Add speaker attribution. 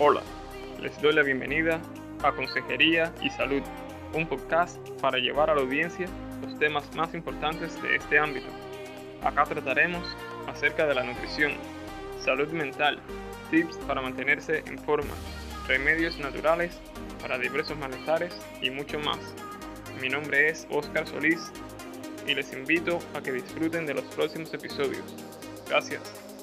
Speaker 1: Hola, les doy la bienvenida a Consejería y Salud, un podcast para llevar a la audiencia los temas más importantes de este ámbito. Acá trataremos acerca de la nutrición, salud mental, tips para mantenerse en forma, remedios naturales para diversos malestares y mucho más. Mi nombre es Oscar Solís y les invito a que disfruten de los próximos episodios. Gracias.